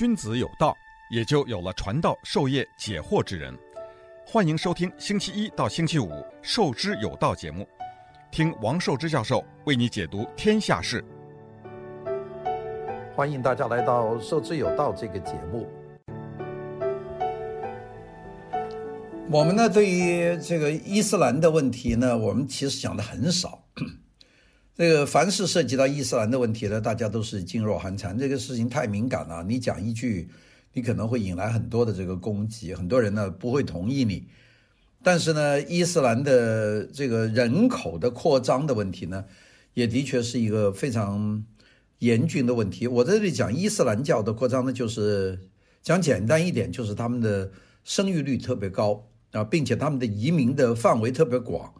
君子有道，也就有了传道授业解惑之人。欢迎收听星期一到星期五《授之有道》节目，听王寿之教授为你解读天下事。欢迎大家来到《授之有道》这个节目。我们呢，对于这个伊斯兰的问题呢，我们其实讲的很少。这个凡是涉及到伊斯兰的问题呢，大家都是噤若寒蝉。这个事情太敏感了，你讲一句。你可能会引来很多的这个攻击，很多人呢不会同意你。但是呢，伊斯兰的这个人口的扩张的问题呢，也的确是一个非常严峻的问题。我在这里讲伊斯兰教的扩张呢，就是讲简单一点，就是他们的生育率特别高啊，并且他们的移民的范围特别广。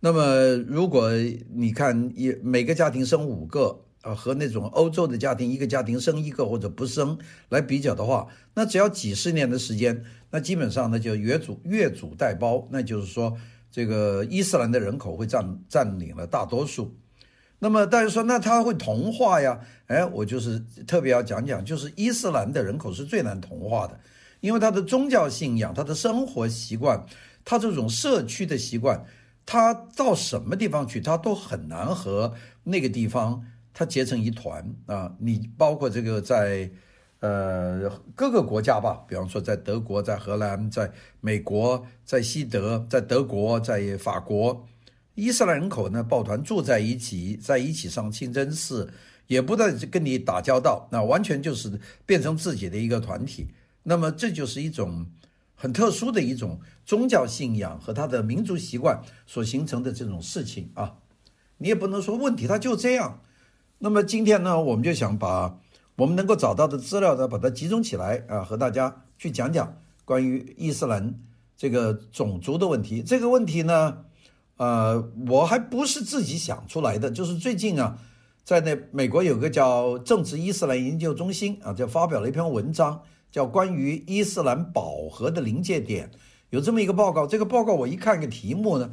那么，如果你看一每个家庭生五个。啊，和那种欧洲的家庭，一个家庭生一个或者不生来比较的话，那只要几十年的时间，那基本上呢就越俎越俎代包，那就是说，这个伊斯兰的人口会占占领了大多数。那么大家说，那他会同化呀？哎，我就是特别要讲讲，就是伊斯兰的人口是最难同化的，因为他的宗教信仰、他的生活习惯、他这种社区的习惯，他到什么地方去，他都很难和那个地方。他结成一团啊！你包括这个在，呃，各个国家吧，比方说在德国、在荷兰、在美国、在西德、在德国、在法国，伊斯兰人口呢抱团住在一起，在一起上清真寺，也不再跟你打交道，那完全就是变成自己的一个团体。那么这就是一种很特殊的一种宗教信仰和他的民族习惯所形成的这种事情啊！你也不能说问题，它就这样。那么今天呢，我们就想把我们能够找到的资料呢，把它集中起来啊，和大家去讲讲关于伊斯兰这个种族的问题。这个问题呢，呃，我还不是自己想出来的，就是最近啊，在那美国有个叫政治伊斯兰研究中心啊，就发表了一篇文章，叫关于伊斯兰保和的临界点，有这么一个报告。这个报告我一看个题目呢，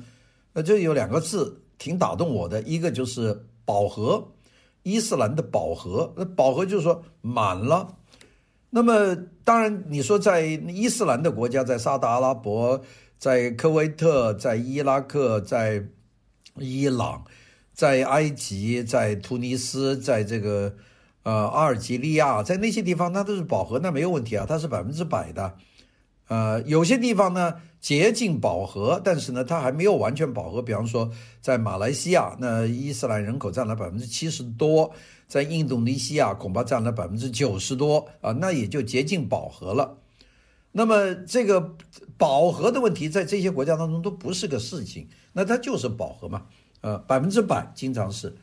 那就有两个字挺打动我的，一个就是饱和。伊斯兰的饱和，那饱和就是说满了。那么当然，你说在伊斯兰的国家，在沙特阿拉伯、在科威特、在伊拉克、在伊朗、在埃及、在突尼斯、在这个呃阿尔及利亚，在那些地方，那都是饱和，那没有问题啊，它是百分之百的。呃，有些地方呢接近饱和，但是呢，它还没有完全饱和。比方说，在马来西亚，那伊斯兰人口占了百分之七十多；在印度尼西亚，恐怕占了百分之九十多啊，那也就接近饱和了。那么，这个饱和的问题，在这些国家当中都不是个事情，那它就是饱和嘛，呃，百分之百经常是。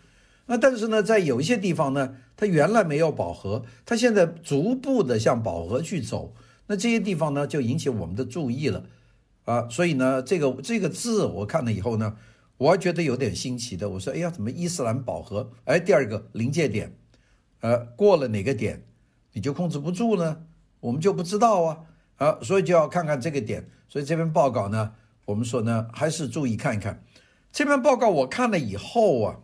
那但是呢，在有一些地方呢，它原来没有饱和，它现在逐步的向饱和去走。那这些地方呢，就引起我们的注意了，啊，所以呢，这个这个字我看了以后呢，我还觉得有点新奇的。我说，哎呀，怎么伊斯兰饱和？哎，第二个临界点，呃，过了哪个点，你就控制不住呢？我们就不知道啊，啊，所以就要看看这个点。所以这篇报告呢，我们说呢，还是注意看一看。这篇报告我看了以后啊。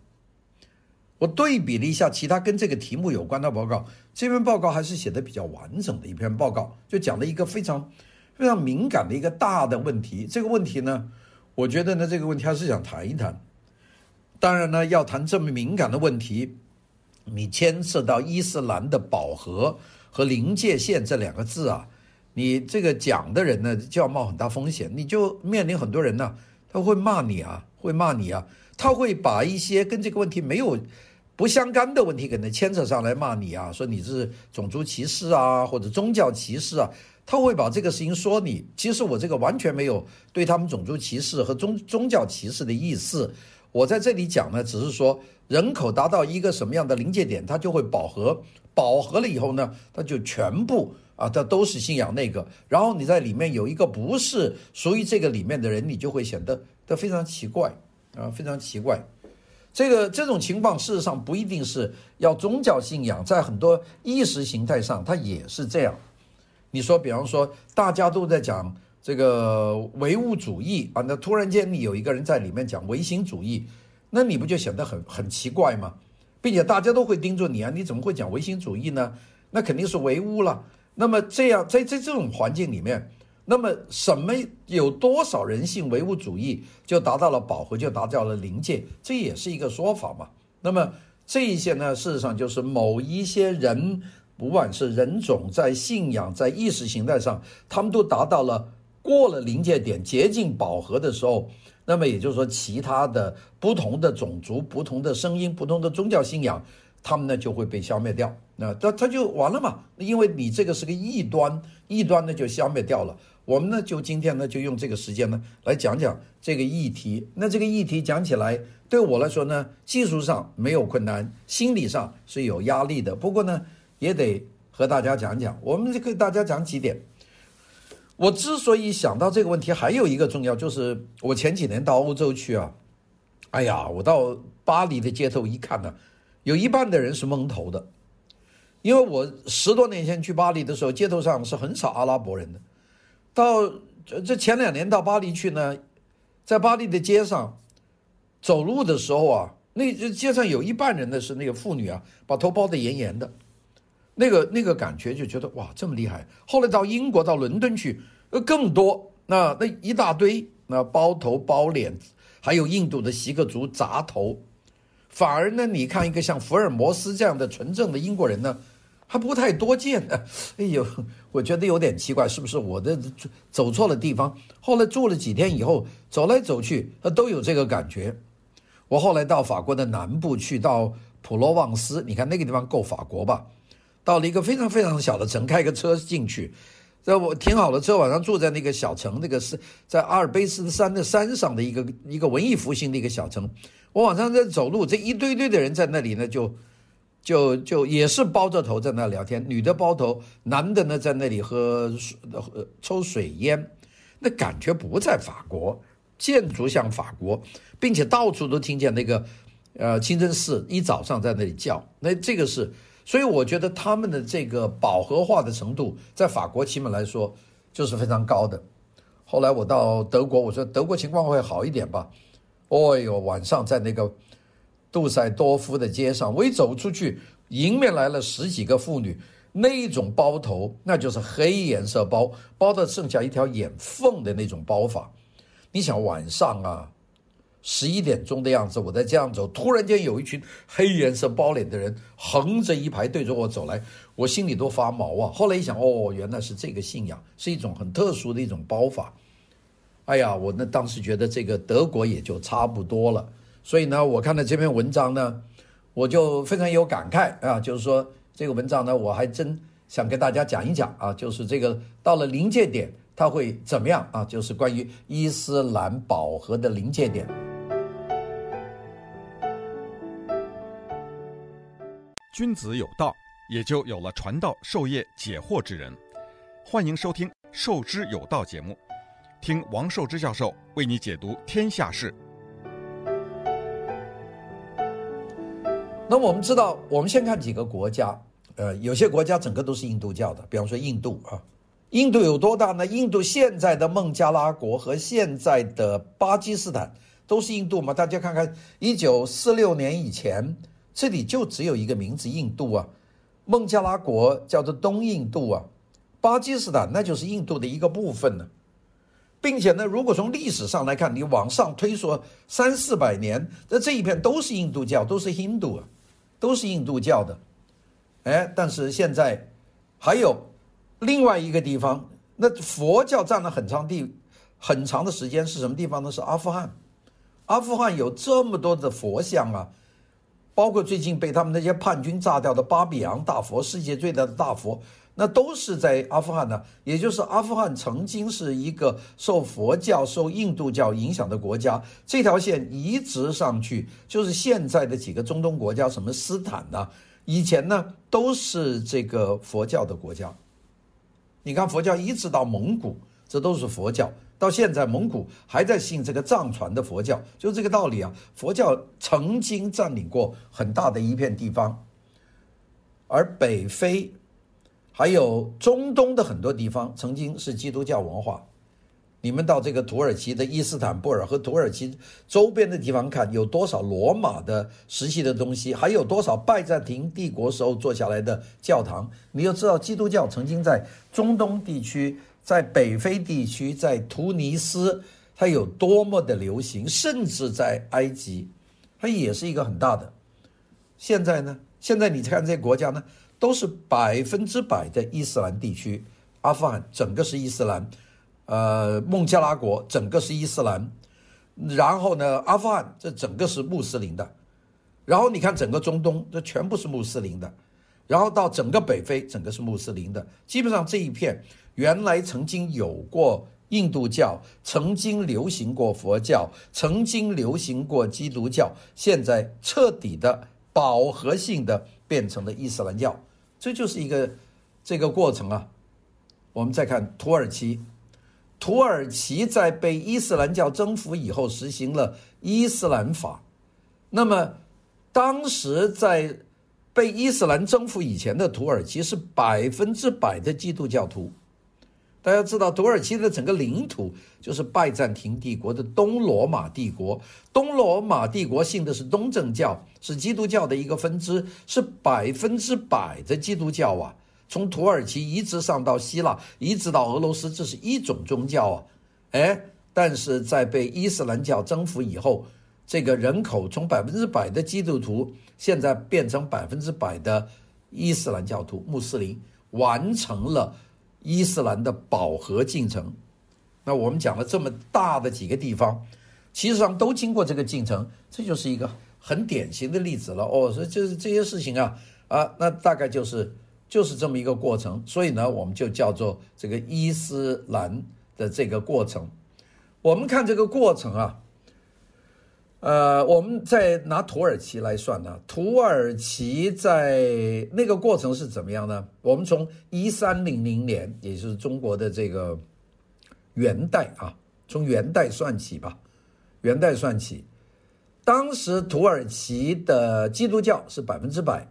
我对比了一下其他跟这个题目有关的报告，这篇报告还是写的比较完整的一篇报告，就讲了一个非常非常敏感的一个大的问题。这个问题呢，我觉得呢，这个问题还是想谈一谈。当然呢，要谈这么敏感的问题，你牵涉到伊斯兰的饱和和临界线这两个字啊，你这个讲的人呢就要冒很大风险，你就面临很多人呢，他会骂你啊，会骂你啊，他会把一些跟这个问题没有。不相干的问题可能牵扯上来骂你啊，说你是种族歧视啊，或者宗教歧视啊，他会把这个事情说你。其实我这个完全没有对他们种族歧视和宗宗教歧视的意思。我在这里讲呢，只是说人口达到一个什么样的临界点，它就会饱和，饱和了以后呢，它就全部啊，它都是信仰那个。然后你在里面有一个不是属于这个里面的人，你就会显得它非常奇怪啊，非常奇怪。这个这种情况事实上不一定是要宗教信仰，在很多意识形态上，它也是这样。你说，比方说，大家都在讲这个唯物主义啊，那突然间你有一个人在里面讲唯心主义，那你不就显得很很奇怪吗？并且大家都会盯着你啊，你怎么会讲唯心主义呢？那肯定是唯物了。那么这样在在这种环境里面，那么什么有多少人性唯物主义，就达到了饱和，就达到了临界，这也是一个说法嘛。那么这一些呢，事实上就是某一些人，不管是人种，在信仰，在意识形态上，他们都达到了过了临界点，接近饱和的时候。那么也就是说，其他的不同的种族、不同的声音、不同的宗教信仰，他们呢就会被消灭掉。那他他就完了嘛？因为你这个是个异端，异端呢就消灭掉了。我们呢就今天呢就用这个时间呢来讲讲这个议题。那这个议题讲起来，对我来说呢，技术上没有困难，心理上是有压力的。不过呢，也得和大家讲讲。我们就给大家讲几点。我之所以想到这个问题，还有一个重要，就是我前几年到欧洲去啊，哎呀，我到巴黎的街头一看呢，有一半的人是蒙头的，因为我十多年前去巴黎的时候，街头上是很少阿拉伯人的。到这这前两年到巴黎去呢，在巴黎的街上走路的时候啊，那街上有一半人呢是那个妇女啊，把头包得严严的。那个那个感觉就觉得哇，这么厉害。后来到英国到伦敦去，呃，更多那那一大堆那包头包脸，还有印度的锡克族扎头。反而呢，你看一个像福尔摩斯这样的纯正的英国人呢，还不太多见呢。哎呦，我觉得有点奇怪，是不是我的走错了地方？后来住了几天以后，走来走去，呃，都有这个感觉。我后来到法国的南部去，到普罗旺斯，你看那个地方够法国吧？到了一个非常非常小的城，开个车进去，在我停好了车，晚上住在那个小城，那个是在阿尔卑斯山的山上的一个一个文艺复兴的一个小城。我晚上在走路，这一堆堆的人在那里呢，就就就也是包着头在那聊天，女的包头，男的呢在那里喝喝抽水烟，那感觉不在法国，建筑像法国，并且到处都听见那个呃清真寺一早上在那里叫，那这个是。所以我觉得他们的这个饱和化的程度，在法国起码来说就是非常高的。后来我到德国，我说德国情况会好一点吧？哦哟，晚上在那个杜塞多夫的街上，我一走出去，迎面来了十几个妇女，那种包头，那就是黑颜色包，包的剩下一条眼缝的那种包法。你想晚上啊？十一点钟的样子，我在这样走，突然间有一群黑颜色包脸的人横着一排对着我走来，我心里都发毛啊！后来一想，哦，原来是这个信仰，是一种很特殊的一种包法。哎呀，我那当时觉得这个德国也就差不多了。所以呢，我看到这篇文章呢，我就非常有感慨啊，就是说这个文章呢，我还真想跟大家讲一讲啊，就是这个到了临界点，它会怎么样啊？就是关于伊斯兰保和的临界点。君子有道，也就有了传道授业解惑之人。欢迎收听《授之有道》节目，听王寿之教授为你解读天下事。那我们知道，我们先看几个国家，呃，有些国家整个都是印度教的，比方说印度啊。印度有多大呢？印度现在的孟加拉国和现在的巴基斯坦都是印度吗？大家看看，一九四六年以前。这里就只有一个名字，印度啊，孟加拉国叫做东印度啊，巴基斯坦那就是印度的一个部分呢，并且呢，如果从历史上来看，你往上推说三四百年，那这一片都是印度教，都是印度啊，都是印度教的，哎，但是现在还有另外一个地方，那佛教占了很长地很长的时间是什么地方呢？是阿富汗，阿富汗有这么多的佛像啊。包括最近被他们那些叛军炸掉的巴比扬大佛，世界最大的大佛，那都是在阿富汗的。也就是阿富汗曾经是一个受佛教、受印度教影响的国家，这条线一直上去，就是现在的几个中东国家，什么斯坦呐，以前呢都是这个佛教的国家。你看佛教一直到蒙古，这都是佛教。到现在，蒙古还在信这个藏传的佛教，就这个道理啊。佛教曾经占领过很大的一片地方，而北非还有中东的很多地方曾经是基督教文化。你们到这个土耳其的伊斯坦布尔和土耳其周边的地方看，有多少罗马的时期的东西，还有多少拜占庭帝国时候做下来的教堂，你就知道基督教曾经在中东地区、在北非地区、在突尼斯，它有多么的流行，甚至在埃及，它也是一个很大的。现在呢？现在你看这些国家呢，都是百分之百的伊斯兰地区，阿富汗整个是伊斯兰。呃，孟加拉国整个是伊斯兰，然后呢，阿富汗这整个是穆斯林的，然后你看整个中东，这全部是穆斯林的，然后到整个北非，整个是穆斯林的，基本上这一片原来曾经有过印度教，曾经流行过佛教，曾经流行过基督教，现在彻底的饱和性的变成了伊斯兰教，这就是一个这个过程啊。我们再看土耳其。土耳其在被伊斯兰教征服以后，实行了伊斯兰法。那么，当时在被伊斯兰征服以前的土耳其是百分之百的基督教徒。大家知道，土耳其的整个领土就是拜占庭帝国的东罗马帝国。东罗马帝国信的是东正教，是基督教的一个分支，是百分之百的基督教啊。从土耳其一直上到希腊，一直到俄罗斯，这是一种宗教啊，哎，但是在被伊斯兰教征服以后，这个人口从百分之百的基督徒，现在变成百分之百的伊斯兰教徒、穆斯林，完成了伊斯兰的饱和进程。那我们讲了这么大的几个地方，其实上都经过这个进程，这就是一个很典型的例子了。哦，所以就是这些事情啊，啊，那大概就是。就是这么一个过程，所以呢，我们就叫做这个伊斯兰的这个过程。我们看这个过程啊，呃，我们再拿土耳其来算呢，土耳其在那个过程是怎么样呢？我们从一三零零年，也就是中国的这个元代啊，从元代算起吧，元代算起，当时土耳其的基督教是百分之百，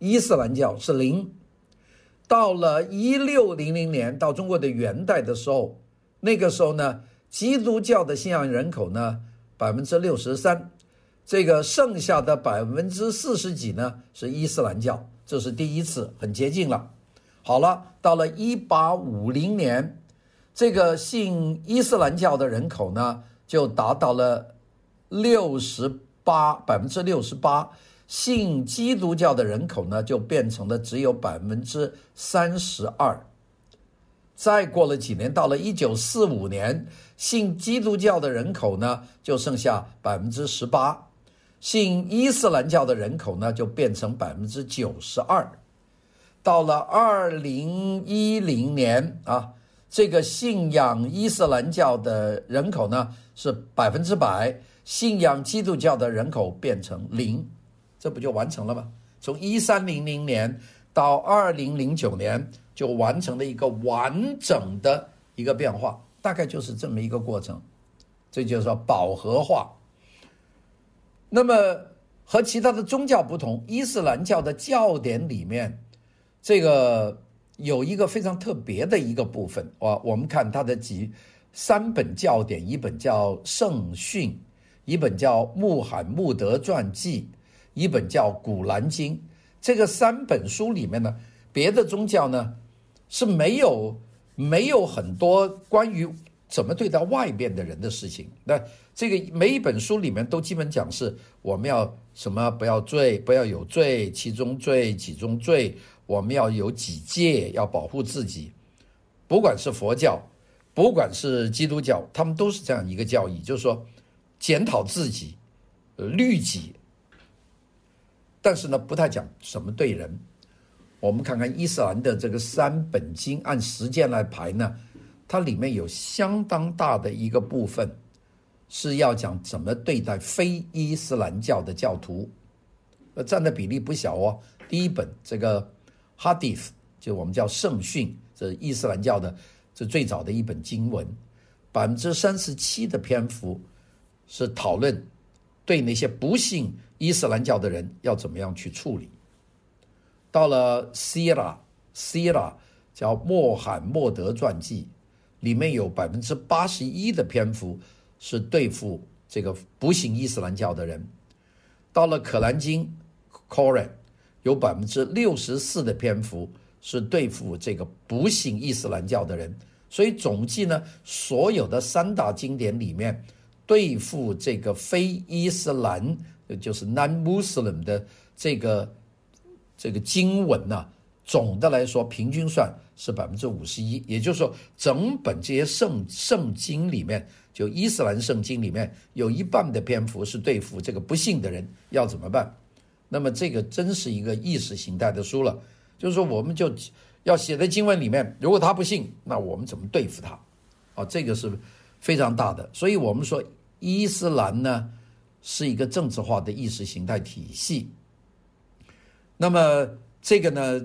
伊斯兰教是零。到了一六零零年，到中国的元代的时候，那个时候呢，基督教的信仰人口呢百分之六十三，这个剩下的百分之四十几呢是伊斯兰教，这是第一次，很接近了。好了，到了一八五零年，这个信伊斯兰教的人口呢就达到了六十八，百分之六十八。信基督教的人口呢，就变成了只有百分之三十二。再过了几年，到了一九四五年，信基督教的人口呢，就剩下百分之十八；信伊斯兰教的人口呢，就变成百分之九十二。到了二零一零年啊，这个信仰伊斯兰教的人口呢是百分之百，信仰基督教的人口变成零。这不就完成了吗？从一三零零年到二零零九年，就完成了一个完整的一个变化，大概就是这么一个过程。这就是说饱和化。那么和其他的宗教不同，伊斯兰教的教典里面，这个有一个非常特别的一个部分啊。我们看它的几三本教典，一本叫《圣训》，一本叫《穆罕默德传记》。一本叫《古兰经》，这个三本书里面呢，别的宗教呢是没有没有很多关于怎么对待外边的人的事情。那这个每一本书里面都基本讲是我们要什么不要罪，不要有罪，其中罪，己中罪，我们要有己戒，要保护自己。不管是佛教，不管是基督教，他们都是这样一个教义，就是说检讨自己，律己。但是呢，不太讲什么对人。我们看看伊斯兰的这个三本经，按时间来排呢，它里面有相当大的一个部分是要讲怎么对待非伊斯兰教的教徒，呃，占的比例不小哦。第一本这个哈迪斯，就我们叫圣训，这伊斯兰教的这最早的一本经文，百分之三十七的篇幅是讨论对那些不信。伊斯兰教的人要怎么样去处理？到了西拉，西拉叫穆罕默德传记，里面有百分之八十一的篇幅是对付这个不信伊斯兰教的人。到了《可兰经》（Quran），有百分之六十四的篇幅是对付这个不信伊斯兰教的人。所以总计呢，所有的三大经典里面，对付这个非伊斯兰，就是 non-Muslim 的这个这个经文呢、总的来说平均算是百分之五十一。也就是说，整本这些圣圣经里面，就伊斯兰圣经里面有一半的篇幅是对付这个不信的人要怎么办？那么这个真是一个意识形态的书了。就是说，我们就。要写在经文里面，如果他不信，那我们怎么对付他？啊，这个是非常大的。所以我们说，伊斯兰呢是一个政治化的意识形态体系。那么这个呢，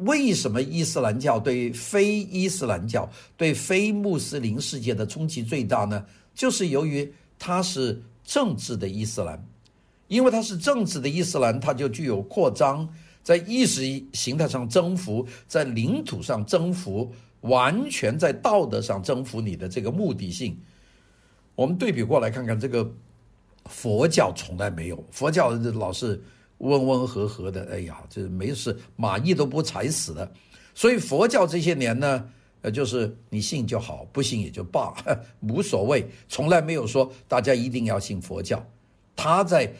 为什么伊斯兰教对非伊斯兰教、对非穆斯林世界的冲击最大呢？就是由于它是政治的伊斯兰，因为它是政治的伊斯兰，它就具有扩张。在意识形态上征服，在领土上征服，完全在道德上征服你的这个目的性。我们对比过来看看，这个佛教从来没有，佛教老是温温和和的，哎呀，这没事，蚂蚁都不踩死的。所以佛教这些年呢，呃，就是你信就好，不信也就罢，无所谓，从来没有说大家一定要信佛教。他在。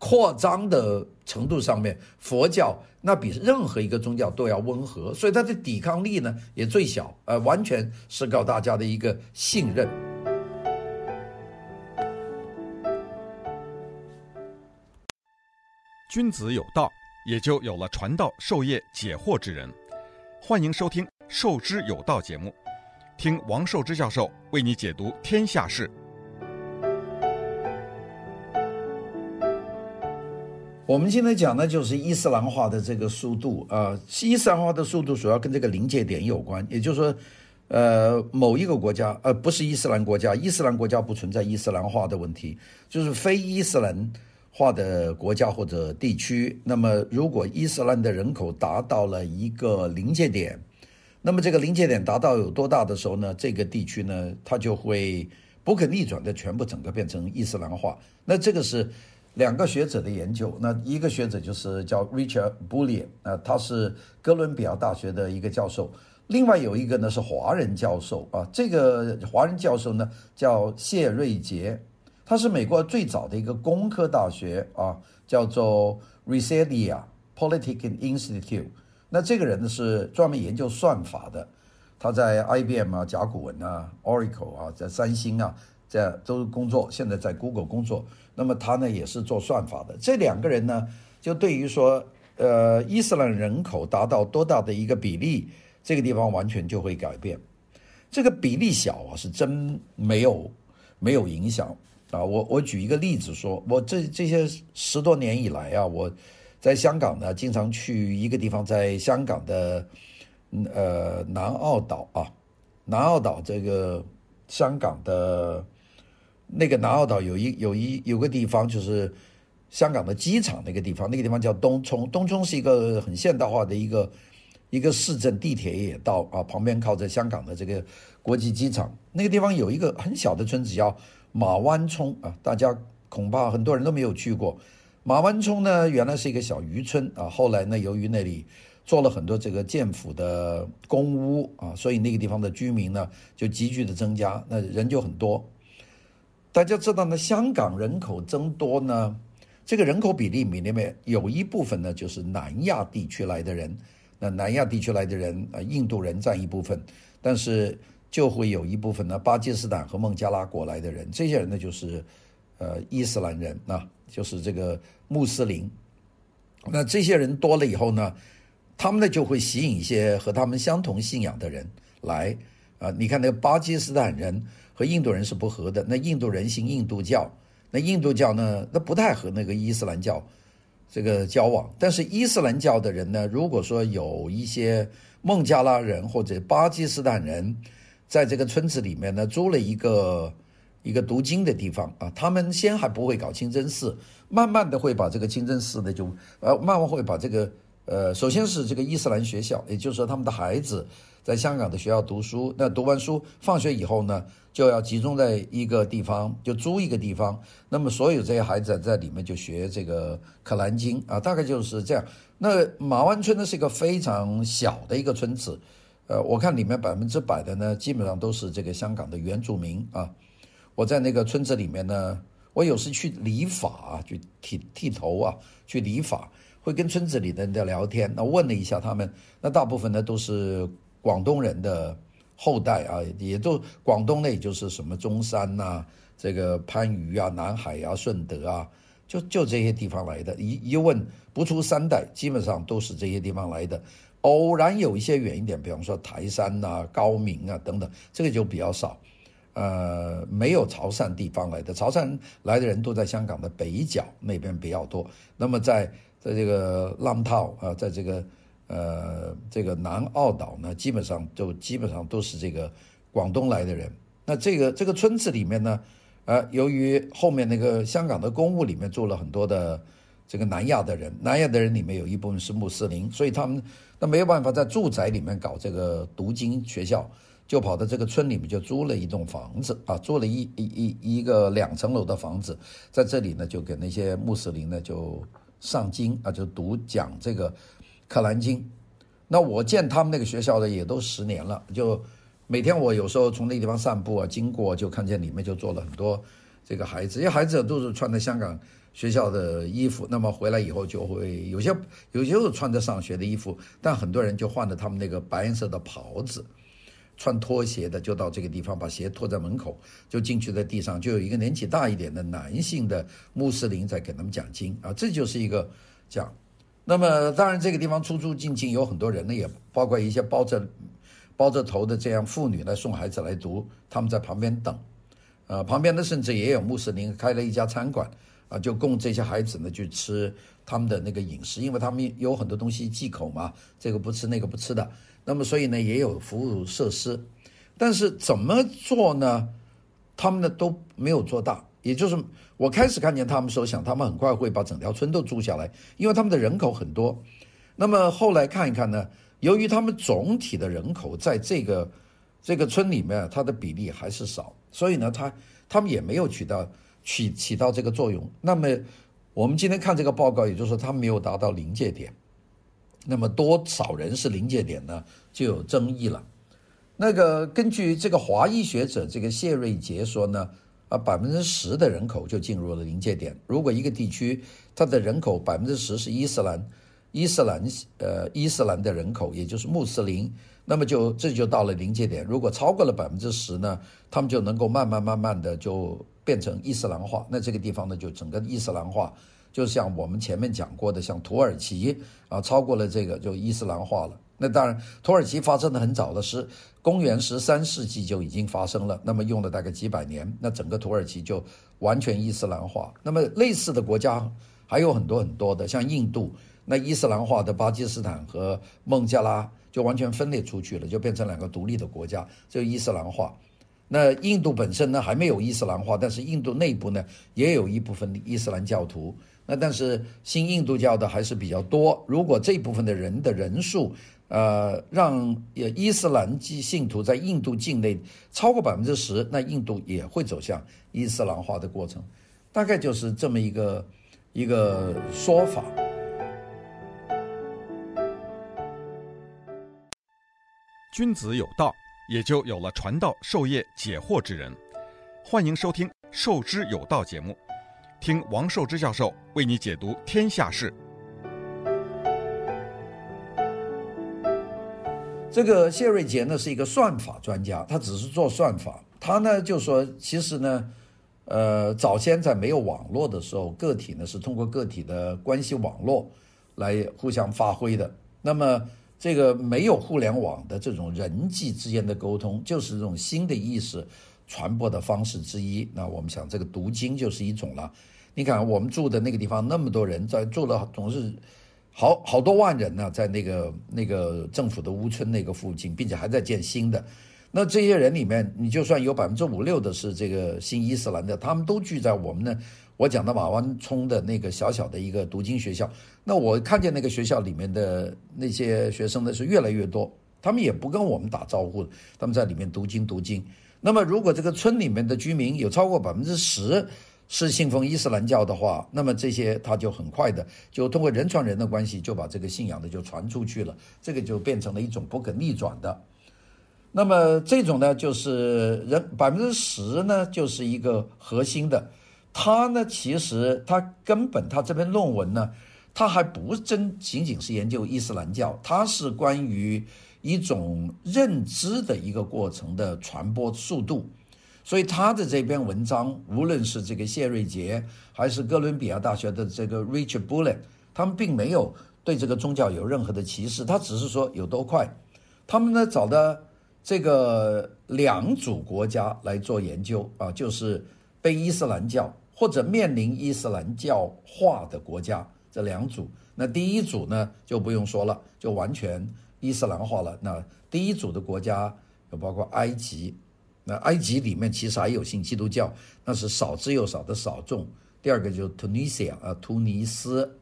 扩张的程度上面，佛教那比任何一个宗教都要温和，所以它的抵抗力呢也最小，呃，完全是靠大家的一个信任。君子有道，也就有了传道授业解惑之人。欢迎收听《授之有道》节目，听王寿之教授为你解读天下事。我们今天讲的就是伊斯兰化的这个速度啊，伊斯兰化的速度主要跟这个临界点有关，也就是说，呃，某一个国家，呃，不是伊斯兰国家，伊斯兰国家不存在伊斯兰化的问题，就是非伊斯兰化的国家或者地区。那么，如果伊斯兰的人口达到了一个临界点，那么这个临界点达到有多大的时候呢？这个地区呢，它就会不可逆转的全部整个变成伊斯兰化。那这个是。两个学者的研究，那一个学者就是叫 Richard Bulliet，啊，他是哥伦比亚大学的一个教授，另外有一个呢是华人教授啊，这个华人教授呢叫谢瑞杰，他是美国最早的一个工科大学啊，叫做 Rensselaer Polytechnic Institute，那这个人呢是专门研究算法的，他在 IBM 啊、甲骨文啊、Oracle 啊，在三星啊。在都工作，现在在 Google 工作。那么他呢也是做算法的。这两个人呢，就对于说，呃，伊斯兰人口达到多大的一个比例，这个地方完全就会改变。这个比例小啊，是真没有没有影响啊。我我举一个例子说，我这这些十多年以来啊，我在香港呢，经常去一个地方，在香港的呃南澳岛啊，南澳岛这个香港的。那个南澳岛有一有一有个地方，就是香港的机场那个地方，那个地方叫东涌。东涌是一个很现代化的一个一个市镇，地铁也到啊，旁边靠着香港的这个国际机场。那个地方有一个很小的村子叫马湾涌啊，大家恐怕很多人都没有去过。马湾涌呢，原来是一个小渔村啊，后来呢，由于那里做了很多这个政府的公屋啊，所以那个地方的居民呢就急剧的增加，那人就很多。大家知道呢，香港人口增多呢，这个人口比例里面有一部分呢就是南亚地区来的人，那南亚地区来的人，啊，印度人占一部分，但是就会有一部分呢，巴基斯坦和孟加拉国来的人，这些人呢就是，呃，伊斯兰人啊，就是这个穆斯林。那这些人多了以后呢，他们呢就会吸引一些和他们相同信仰的人来，啊，你看那个巴基斯坦人。和印度人是不合的。那印度人信印度教，那印度教呢，那不太和那个伊斯兰教这个交往。但是伊斯兰教的人呢，如果说有一些孟加拉人或者巴基斯坦人，在这个村子里面呢，租了一个一个读经的地方啊，他们先还不会搞清真寺，慢慢的会把这个清真寺呢就呃，慢慢会把这个呃，首先是这个伊斯兰学校，也就是说他们的孩子在香港的学校读书，那读完书放学以后呢，就要集中在一个地方，就租一个地方，那么所有这些孩子在里面就学这个《可兰经》啊，大概就是这样。那马湾村呢是一个非常小的一个村子，呃，我看里面百分之百的呢，基本上都是这个香港的原住民啊。我在那个村子里面呢，我有时去理发啊，去剃剃头啊，去理发，会跟村子里的人在聊天。那问了一下他们，那大部分呢都是广东人的后代啊，也都广东那也就是什么中山呐、这个番禺啊、南海啊、顺德啊。就就这些地方来的，一一问不出三代，基本上都是这些地方来的。偶然有一些远一点，比方说台山呐、高明啊等等，这个就比较少。呃，没有潮汕地方来的，潮汕来的人都在香港的北角那边比较多。那么在在这个浪涛啊，在这个呃这个南澳岛呢，基本上就基本上都是这个广东来的人。那这个这个村子里面呢？呃，由于后面那个香港的公务里面住了很多的这个南亚的人，南亚的人里面有一部分是穆斯林，所以他们那没有办法在住宅里面搞这个读经学校，就跑到这个村里面就租了一栋房子啊，租了一一一一个两层楼的房子，在这里呢就给那些穆斯林呢就上经啊，就读讲这个克兰经。那我见他们那个学校的也都十年了，就。每天我有时候从那个地方散步啊，经过就看见里面就坐了很多这个孩子，因为孩子都是穿的香港学校的衣服，那么回来以后就会有些有些是穿着上学的衣服，但很多人就换了他们那个白颜色的袍子，穿拖鞋的就到这个地方把鞋脱在门口就进去，在地上就有一个年纪大一点的男性的穆斯林在给他们讲经啊，这就是一个讲。那么当然这个地方出出进进有很多人呢，也包括一些包着。包着头的这样妇女来送孩子来读，他们在旁边等，呃，旁边呢甚至也有穆斯林开了一家餐馆，啊，就供这些孩子呢去吃他们的那个饮食，因为他们有很多东西忌口嘛，这个不吃那个不吃的，那么所以呢也有服务设施，但是怎么做呢？他们呢都没有做大，也就是我开始看见他们时候想，他们很快会把整条村都租下来，因为他们的人口很多，那么后来看一看呢。由于他们总体的人口在这个这个村里面，它的比例还是少，所以呢，他他们也没有取到起起到这个作用。那么我们今天看这个报告，也就是说，他没有达到临界点。那么多少人是临界点呢？就有争议了。那个根据这个华裔学者这个谢瑞杰说呢，啊，百分之十的人口就进入了临界点。如果一个地区它的人口百分之十是伊斯兰。伊斯兰，呃，伊斯兰的人口，也就是穆斯林，那么就这就到了临界点。如果超过了百分之十呢，他们就能够慢慢慢慢的就变成伊斯兰化。那这个地方呢，就整个伊斯兰化，就像我们前面讲过的，像土耳其啊，超过了这个就伊斯兰化了。那当然，土耳其发生的很早的是公元十三世纪就已经发生了，那么用了大概几百年，那整个土耳其就完全伊斯兰化。那么类似的国家还有很多很多的，像印度。那伊斯兰化的巴基斯坦和孟加拉就完全分裂出去了，就变成两个独立的国家，就伊斯兰化。那印度本身呢还没有伊斯兰化，但是印度内部呢也有一部分伊斯兰教徒。那但是信印度教的还是比较多。如果这部分的人的人数，呃，让伊斯兰基信徒在印度境内超过百分之十，那印度也会走向伊斯兰化的过程。大概就是这么一个一个说法。君子有道，也就有了传道授业解惑之人。欢迎收听《授之有道》节目，听王寿之教授为你解读天下事。这个谢瑞杰呢是一个算法专家，他只是做算法。他呢就说，其实呢，呃，早先在没有网络的时候，个体呢是通过个体的关系网络来互相发挥的。那么这个没有互联网的这种人际之间的沟通，就是这种新的意识传播的方式之一。那我们想，这个读经就是一种了。你看，我们住的那个地方，那么多人在住了，总是好好多万人呢，在那个那个政府的屋村那个附近，并且还在建新的。那这些人里面，你就算有百分之五六的是这个新伊斯兰的，他们都聚在我们呢我讲的马湾涌的那个小小的一个读经学校，那我看见那个学校里面的那些学生呢是越来越多，他们也不跟我们打招呼，他们在里面读经读经。那么如果这个村里面的居民有超过百分之十是信奉伊斯兰教的话，那么这些他就很快的就通过人传人的关系就把这个信仰的就传出去了，这个就变成了一种不可逆转的。那么这种呢，就是人百分之十呢，就是一个核心的。他呢，其实他根本他这篇论文呢，他还不真仅仅是研究伊斯兰教，他是关于一种认知的一个过程的传播速度。所以他的这篇文章，无论是这个谢瑞杰，还是哥伦比亚大学的这个 Richard Bullet，他们并没有对这个宗教有任何的歧视，他只是说有多快。他们呢找的这个两组国家来做研究啊，就是被伊斯兰教。或者面临伊斯兰教化的国家，这两组，那第一组呢就不用说了，就完全伊斯兰化了。那第一组的国家有包括埃及，那埃及里面其实还有信基督教，那是少之又少的少众。第二个就是 Tunisia 啊，突尼斯，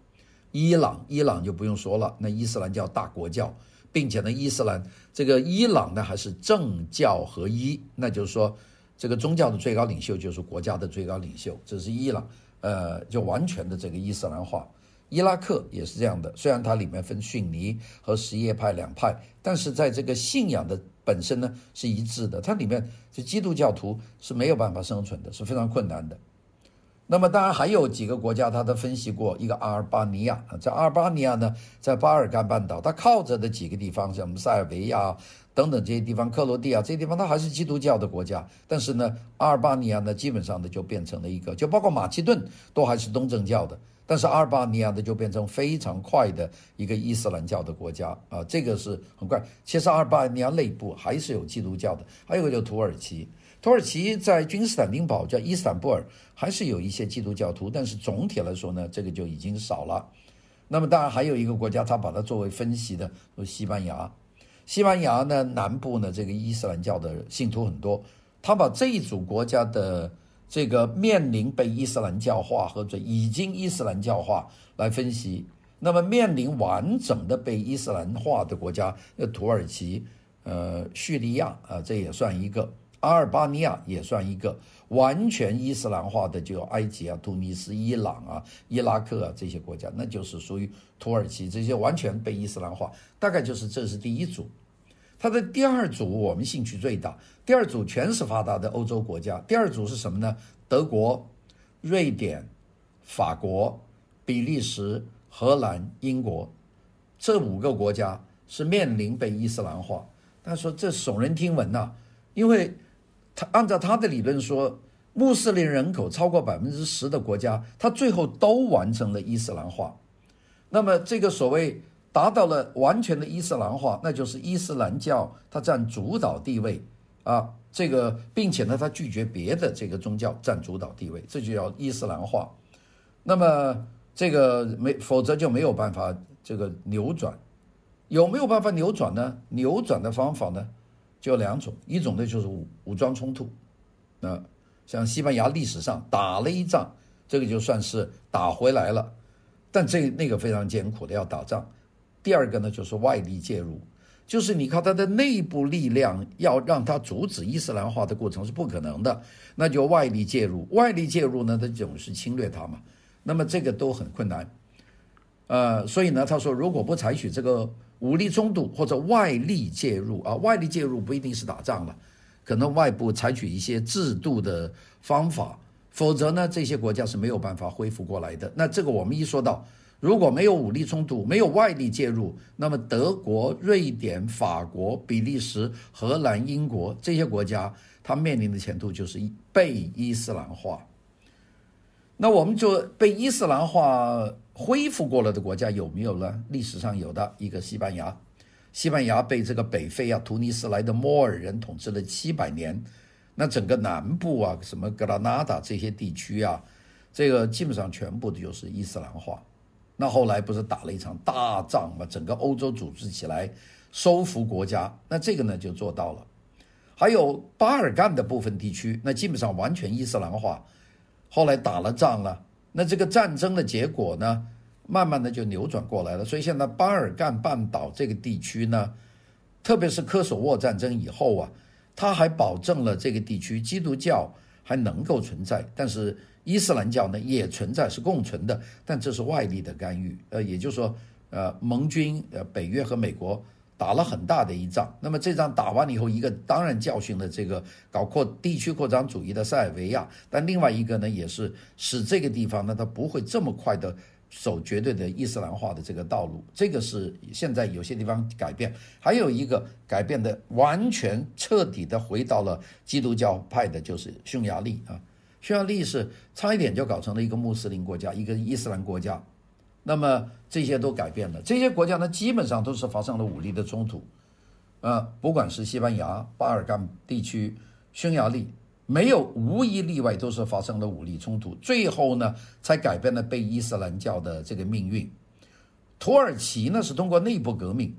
伊朗，伊朗就不用说了，那伊斯兰教大国教，并且呢，伊斯兰这个伊朗呢还是政教合一，那就是说。这个宗教的最高领袖就是国家的最高领袖，这是伊朗，呃，就完全的这个伊斯兰化。伊拉克也是这样的，虽然它里面分逊尼和什叶派两派，但是在这个信仰的本身呢是一致的。它里面这基督教徒是没有办法生存的，是非常困难的。那么当然还有几个国家，他都分析过，一个阿尔巴尼亚啊，在阿尔巴尼亚呢，在巴尔干半岛，它靠着的几个地方，像塞尔维亚。等等这些地方，克罗地亚这些地方，它还是基督教的国家。但是呢，阿尔巴尼亚呢，基本上呢就变成了一个，就包括马其顿都还是东正教的。但是阿尔巴尼亚呢就变成非常快的一个伊斯兰教的国家啊，这个是很快。其实阿尔巴尼亚内部还是有基督教的，还有一个叫土耳其，土耳其在君士坦丁堡叫伊斯坦布尔，还是有一些基督教徒，但是总体来说呢，这个就已经少了。那么当然还有一个国家，他把它作为分析的，是西班牙。西班牙呢，南部呢，这个伊斯兰教的信徒很多。他把这一组国家的这个面临被伊斯兰教化或者已经伊斯兰教化来分析。那么面临完整的被伊斯兰化的国家，呃，土耳其、呃，叙利亚啊，这也算一个；阿尔巴尼亚也算一个。完全伊斯兰化的就有埃及啊、突尼斯、伊朗啊、伊拉克啊这些国家，那就是属于土耳其这些完全被伊斯兰化。大概就是这是第一组，它的第二组我们兴趣最大。第二组全是发达的欧洲国家。第二组是什么呢？德国、瑞典、法国、比利时、荷兰、英国这五个国家是面临被伊斯兰化。他说这耸人听闻呐，因为。他按照他的理论说，穆斯林人口超过百分之十的国家，他最后都完成了伊斯兰化。那么这个所谓达到了完全的伊斯兰化，那就是伊斯兰教它占主导地位啊。这个并且呢，他拒绝别的这个宗教占主导地位，这就叫伊斯兰化。那么这个没，否则就没有办法这个扭转。有没有办法扭转呢？扭转的方法呢？就两种，一种呢就是武武装冲突，那像西班牙历史上打了一仗，这个就算是打回来了，但这那个非常艰苦的要打仗。第二个呢就是外力介入，就是你靠他的内部力量要让他阻止伊斯兰化的过程是不可能的，那就外力介入。外力介入呢，他总是侵略他嘛，那么这个都很困难。呃，所以呢，他说如果不采取这个。武力冲突或者外力介入啊，外力介入不一定是打仗了，可能外部采取一些制度的方法，否则呢，这些国家是没有办法恢复过来的。那这个我们一说到，如果没有武力冲突，没有外力介入，那么德国、瑞典、法国、比利时、荷兰、英国这些国家，它面临的前途就是被伊斯兰化。那我们就被伊斯兰化。恢复过了的国家有没有呢？历史上有的一个西班牙，西班牙被这个北非啊、突尼斯来的摩尔人统治了七百年，那整个南部啊，什么格拉纳达这些地区啊，这个基本上全部的就是伊斯兰化。那后来不是打了一场大仗嘛，整个欧洲组织起来收复国家，那这个呢就做到了。还有巴尔干的部分地区，那基本上完全伊斯兰化。后来打了仗了，那这个战争的结果呢，慢慢的就扭转过来了。所以现在巴尔干半岛这个地区呢，特别是科索沃战争以后啊，他还保证了这个地区基督教还能够存在，但是伊斯兰教呢也存在，是共存的。但这是外力的干预，呃，也就是说，呃，盟军，呃，北约和美国。打了很大的一仗，那么这仗打完了以后，一个当然教训了这个搞扩地区扩张主义的塞尔维亚，但另外一个呢，也是使这个地方呢，它不会这么快的走绝对的伊斯兰化的这个道路。这个是现在有些地方改变，还有一个改变的完全彻底的回到了基督教派的，就是匈牙利啊，匈牙利是差一点就搞成了一个穆斯林国家，一个伊斯兰国家。那么这些都改变了，这些国家呢，基本上都是发生了武力的冲突，呃，不管是西班牙、巴尔干地区、匈牙利，没有无一例外都是发生了武力冲突，最后呢，才改变了被伊斯兰教的这个命运。土耳其呢，是通过内部革命，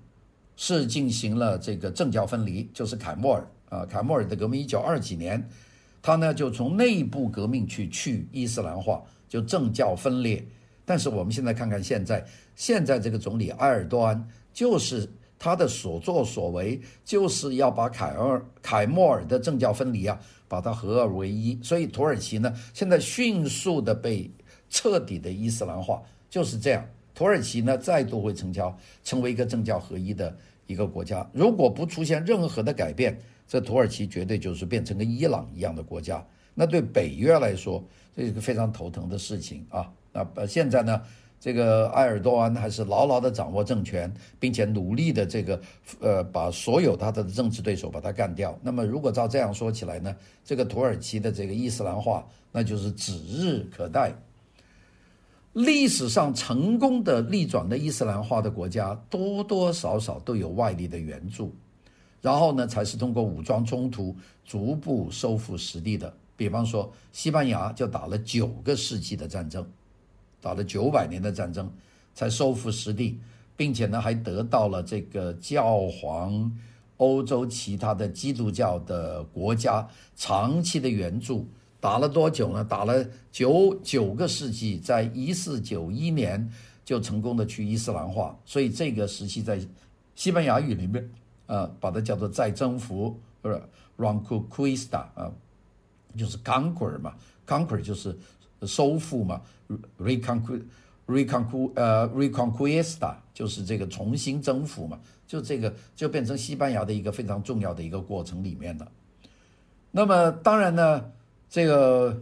是进行了这个政教分离，就是凯末尔啊，凯末尔的革命一九二几年，他呢就从内部革命去去伊斯兰化，就政教分裂。但是我们现在看看现在，现在这个总理埃尔多安，就是他的所作所为，就是要把凯尔凯末尔的政教分离啊，把它合二为一。所以土耳其呢，现在迅速的被彻底的伊斯兰化，就是这样。土耳其呢，再度会成交，成为一个政教合一的一个国家。如果不出现任何的改变，这土耳其绝对就是变成跟伊朗一样的国家。那对北约来说，这是一个非常头疼的事情啊。啊，呃，现在呢，这个埃尔多安还是牢牢地掌握政权，并且努力的这个，呃，把所有他的政治对手把他干掉。那么，如果照这样说起来呢，这个土耳其的这个伊斯兰化，那就是指日可待。历史上成功的逆转的伊斯兰化的国家，多多少少都有外力的援助，然后呢，才是通过武装冲突逐步收复失地的。比方说，西班牙就打了九个世纪的战争。打了九百年的战争，才收复失地，并且呢，还得到了这个教皇、欧洲其他的基督教的国家长期的援助。打了多久呢？打了九九个世纪，在一四九一年就成功的去伊斯兰化。所以这个时期在西班牙语里面，呃，把它叫做再征服，不是 Reconquista 啊，就是 conquer 嘛，conquer 就是。收复嘛，reconquer reconquer 呃 reconquista 就是这个重新征服嘛，就这个就变成西班牙的一个非常重要的一个过程里面了。那么当然呢，这个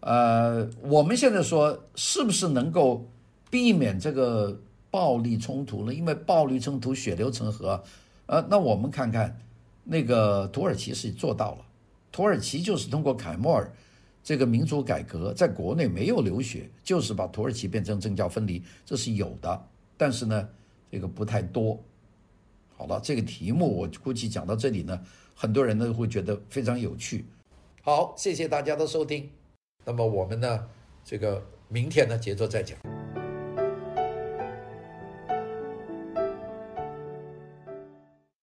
呃我们现在说是不是能够避免这个暴力冲突呢？因为暴力冲突血流成河，呃，那我们看看那个土耳其是做到了，土耳其就是通过凯末尔。这个民主改革在国内没有流血，就是把土耳其变成政教分离，这是有的，但是呢，这个不太多。好了，这个题目我估计讲到这里呢，很多人呢会觉得非常有趣。好，谢谢大家的收听。那么我们呢，这个明天呢，接着再讲。